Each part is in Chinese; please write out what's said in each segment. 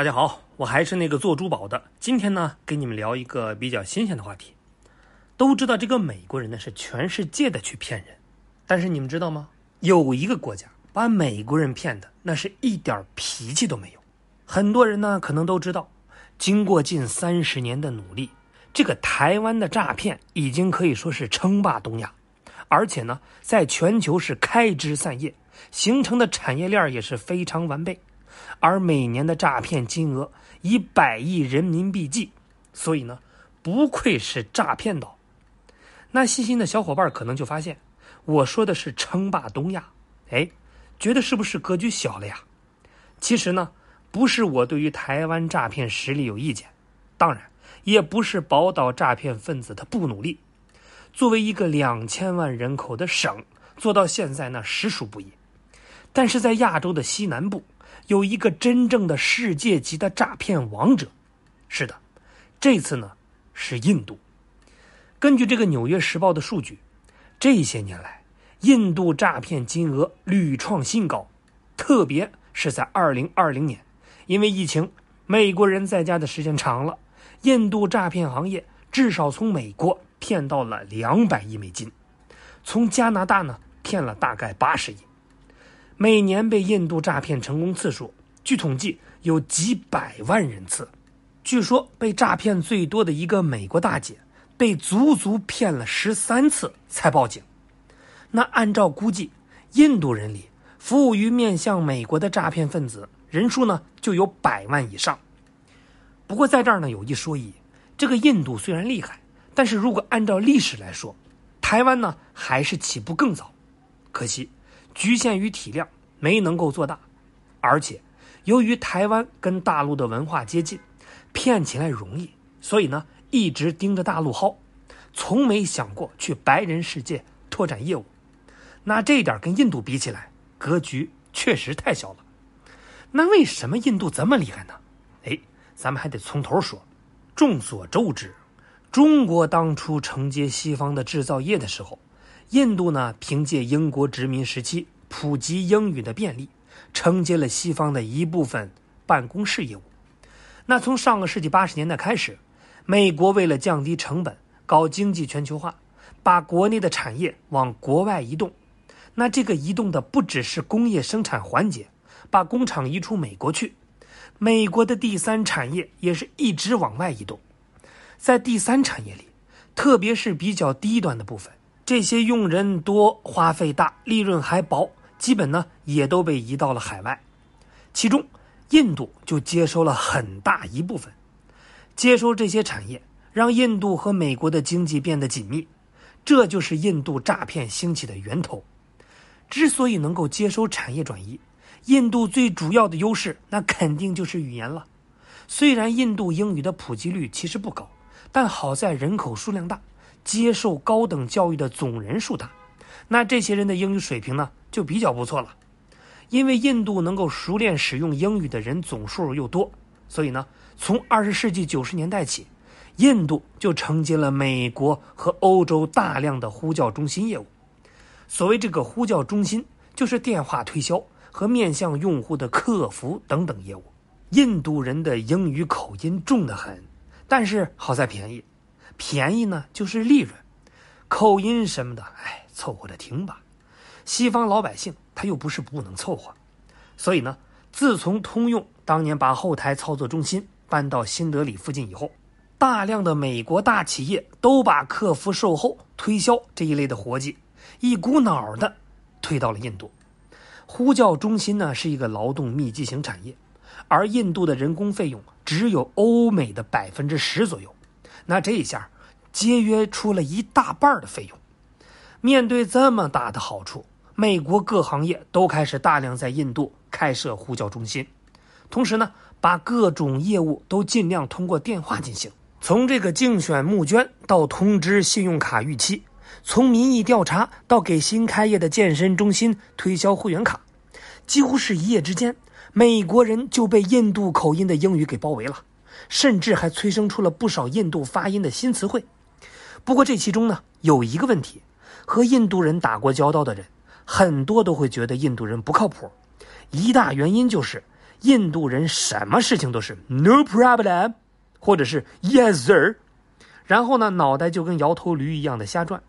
大家好，我还是那个做珠宝的。今天呢，跟你们聊一个比较新鲜的话题。都知道这个美国人呢是全世界的去骗人，但是你们知道吗？有一个国家把美国人骗的那是一点脾气都没有。很多人呢可能都知道，经过近三十年的努力，这个台湾的诈骗已经可以说是称霸东亚，而且呢在全球是开枝散叶，形成的产业链也是非常完备。而每年的诈骗金额以百亿人民币计，所以呢，不愧是诈骗岛。那细心的小伙伴可能就发现，我说的是称霸东亚，哎，觉得是不是格局小了呀？其实呢，不是我对于台湾诈骗实力有意见，当然也不是宝岛诈骗分子他不努力。作为一个两千万人口的省，做到现在那实属不易。但是在亚洲的西南部。有一个真正的世界级的诈骗王者，是的，这次呢是印度。根据这个《纽约时报》的数据，这些年来，印度诈骗金额屡创新高，特别是在2020年，因为疫情，美国人在家的时间长了，印度诈骗行业至少从美国骗到了两百亿美金，从加拿大呢骗了大概八十亿。每年被印度诈骗成功次数，据统计有几百万人次。据说被诈骗最多的一个美国大姐，被足足骗了十三次才报警。那按照估计，印度人里服务于面向美国的诈骗分子人数呢，就有百万以上。不过在这儿呢，有一说一，这个印度虽然厉害，但是如果按照历史来说，台湾呢还是起步更早。可惜。局限于体量，没能够做大，而且由于台湾跟大陆的文化接近，骗起来容易，所以呢一直盯着大陆薅，从没想过去白人世界拓展业务。那这点跟印度比起来，格局确实太小了。那为什么印度这么厉害呢？哎，咱们还得从头说。众所周知，中国当初承接西方的制造业的时候。印度呢，凭借英国殖民时期普及英语的便利，承接了西方的一部分办公室业务。那从上个世纪八十年代开始，美国为了降低成本，搞经济全球化，把国内的产业往国外移动。那这个移动的不只是工业生产环节，把工厂移出美国去，美国的第三产业也是一直往外移动。在第三产业里，特别是比较低端的部分。这些用人多、花费大、利润还薄，基本呢也都被移到了海外。其中，印度就接收了很大一部分。接收这些产业，让印度和美国的经济变得紧密，这就是印度诈骗兴起的源头。之所以能够接收产业转移，印度最主要的优势那肯定就是语言了。虽然印度英语的普及率其实不高，但好在人口数量大。接受高等教育的总人数大，那这些人的英语水平呢就比较不错了。因为印度能够熟练使用英语的人总数又多，所以呢，从二十世纪九十年代起，印度就承接了美国和欧洲大量的呼叫中心业务。所谓这个呼叫中心，就是电话推销和面向用户的客服等等业务。印度人的英语口音重得很，但是好在便宜。便宜呢，就是利润，口音什么的，哎，凑合着听吧。西方老百姓他又不是不能凑合，所以呢，自从通用当年把后台操作中心搬到新德里附近以后，大量的美国大企业都把客服售后、推销这一类的活计一股脑的推到了印度。呼叫中心呢是一个劳动密集型产业，而印度的人工费用只有欧美的百分之十左右。那这一下，节约出了一大半的费用。面对这么大的好处，美国各行业都开始大量在印度开设呼叫中心，同时呢，把各种业务都尽量通过电话进行。从这个竞选募捐到通知信用卡逾期，从民意调查到给新开业的健身中心推销会员卡，几乎是一夜之间，美国人就被印度口音的英语给包围了。甚至还催生出了不少印度发音的新词汇。不过这其中呢有一个问题，和印度人打过交道的人很多都会觉得印度人不靠谱。一大原因就是印度人什么事情都是 no problem，或者是 yes sir，然后呢，脑袋就跟摇头驴一样的瞎转。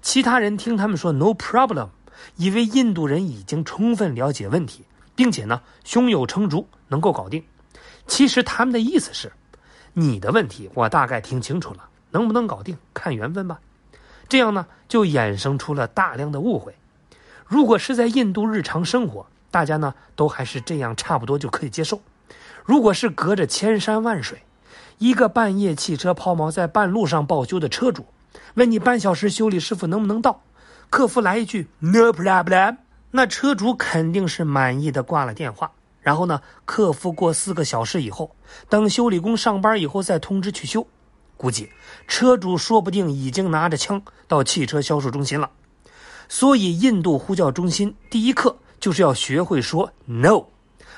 其他人听他们说 no problem，以为印度人已经充分了解问题，并且呢，胸有成竹，能够搞定。其实他们的意思是，你的问题我大概听清楚了，能不能搞定看缘分吧。这样呢，就衍生出了大量的误会。如果是在印度日常生活，大家呢都还是这样，差不多就可以接受。如果是隔着千山万水，一个半夜汽车抛锚在半路上报修的车主，问你半小时修理师傅能不能到，客服来一句 “No problem”，那车主肯定是满意的挂了电话。然后呢，客服过四个小时以后，等修理工上班以后再通知去修。估计车主说不定已经拿着枪到汽车销售中心了。所以，印度呼叫中心第一课就是要学会说 “no”，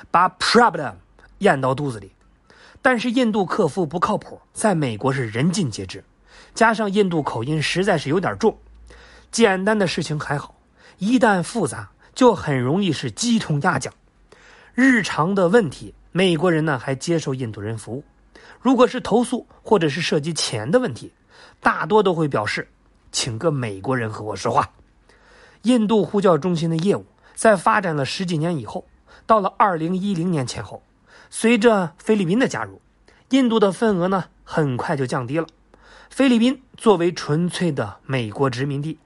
把 “problem” 咽到肚子里。但是，印度客服不靠谱，在美国是人尽皆知。加上印度口音实在是有点重，简单的事情还好，一旦复杂，就很容易是鸡同鸭讲。日常的问题，美国人呢还接受印度人服务；如果是投诉或者是涉及钱的问题，大多都会表示请个美国人和我说话。印度呼叫中心的业务在发展了十几年以后，到了二零一零年前后，随着菲律宾的加入，印度的份额呢很快就降低了。菲律宾作为纯粹的美国殖民地，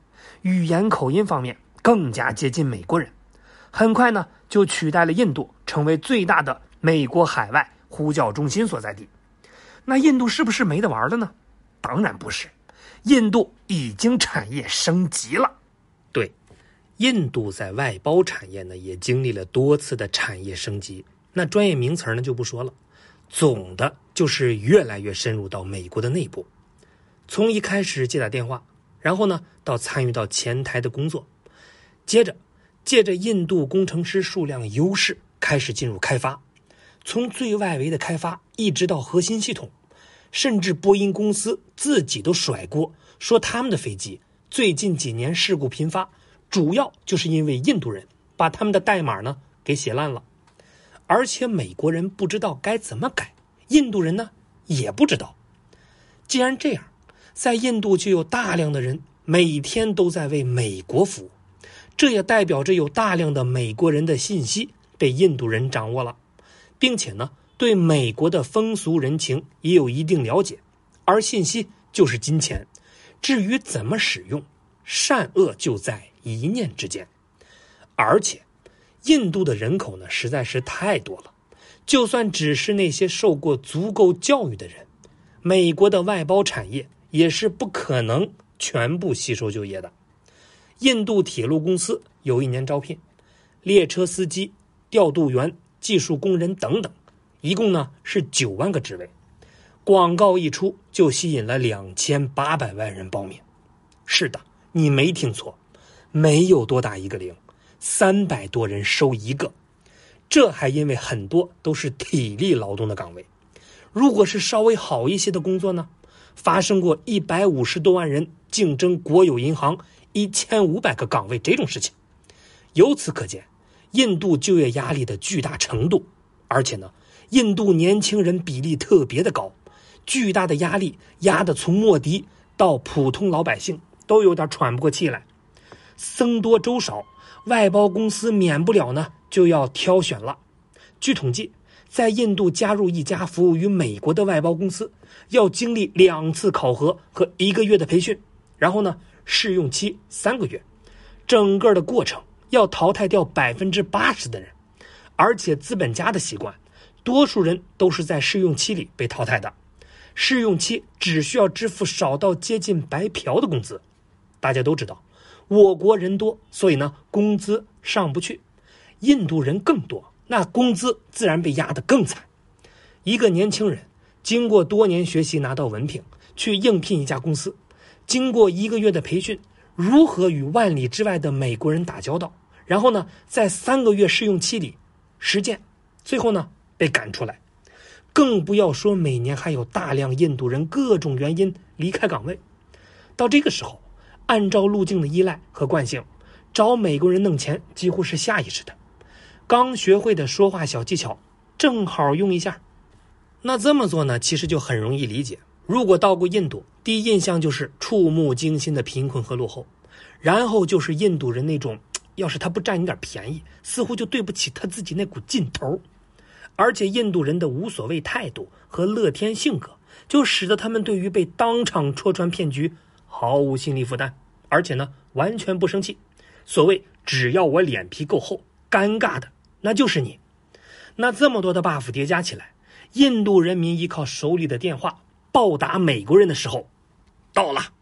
语言口音方面更加接近美国人，很快呢就取代了印度，成为最大的美国海外呼叫中心所在地。那印度是不是没得玩了呢？当然不是，印度已经产业升级了。对。印度在外包产业呢，也经历了多次的产业升级。那专业名词呢就不说了，总的就是越来越深入到美国的内部。从一开始接打电话，然后呢到参与到前台的工作，接着借着印度工程师数量优势开始进入开发，从最外围的开发一直到核心系统，甚至波音公司自己都甩锅，说他们的飞机最近几年事故频发。主要就是因为印度人把他们的代码呢给写烂了，而且美国人不知道该怎么改，印度人呢也不知道。既然这样，在印度就有大量的人每天都在为美国服务，这也代表着有大量的美国人的信息被印度人掌握了，并且呢对美国的风俗人情也有一定了解，而信息就是金钱，至于怎么使用，善恶就在。一念之间，而且，印度的人口呢实在是太多了，就算只是那些受过足够教育的人，美国的外包产业也是不可能全部吸收就业的。印度铁路公司有一年招聘列车司机、调度员、技术工人等等，一共呢是九万个职位，广告一出就吸引了两千八百万人报名。是的，你没听错。没有多大一个零，三百多人收一个，这还因为很多都是体力劳动的岗位。如果是稍微好一些的工作呢，发生过一百五十多万人竞争国有银行一千五百个岗位这种事情。由此可见，印度就业压力的巨大程度，而且呢，印度年轻人比例特别的高，巨大的压力压得从莫迪到普通老百姓都有点喘不过气来。僧多粥少，外包公司免不了呢就要挑选了。据统计，在印度加入一家服务于美国的外包公司，要经历两次考核和一个月的培训，然后呢试用期三个月，整个的过程要淘汰掉百分之八十的人，而且资本家的习惯，多数人都是在试用期里被淘汰的。试用期只需要支付少到接近白嫖的工资，大家都知道。我国人多，所以呢，工资上不去。印度人更多，那工资自然被压得更惨。一个年轻人经过多年学习拿到文凭，去应聘一家公司，经过一个月的培训，如何与万里之外的美国人打交道？然后呢，在三个月试用期里实践，最后呢被赶出来。更不要说每年还有大量印度人各种原因离开岗位。到这个时候。按照路径的依赖和惯性，找美国人弄钱几乎是下意识的。刚学会的说话小技巧，正好用一下。那这么做呢，其实就很容易理解。如果到过印度，第一印象就是触目惊心的贫困和落后，然后就是印度人那种，要是他不占你点便宜，似乎就对不起他自己那股劲头。而且印度人的无所谓态度和乐天性格，就使得他们对于被当场戳穿骗局毫无心理负担，而且呢，完全不生气。所谓只要我脸皮够厚，尴尬的那就是你。那这么多的 buff 叠加起来。印度人民依靠手里的电话报答美国人的时候，到了。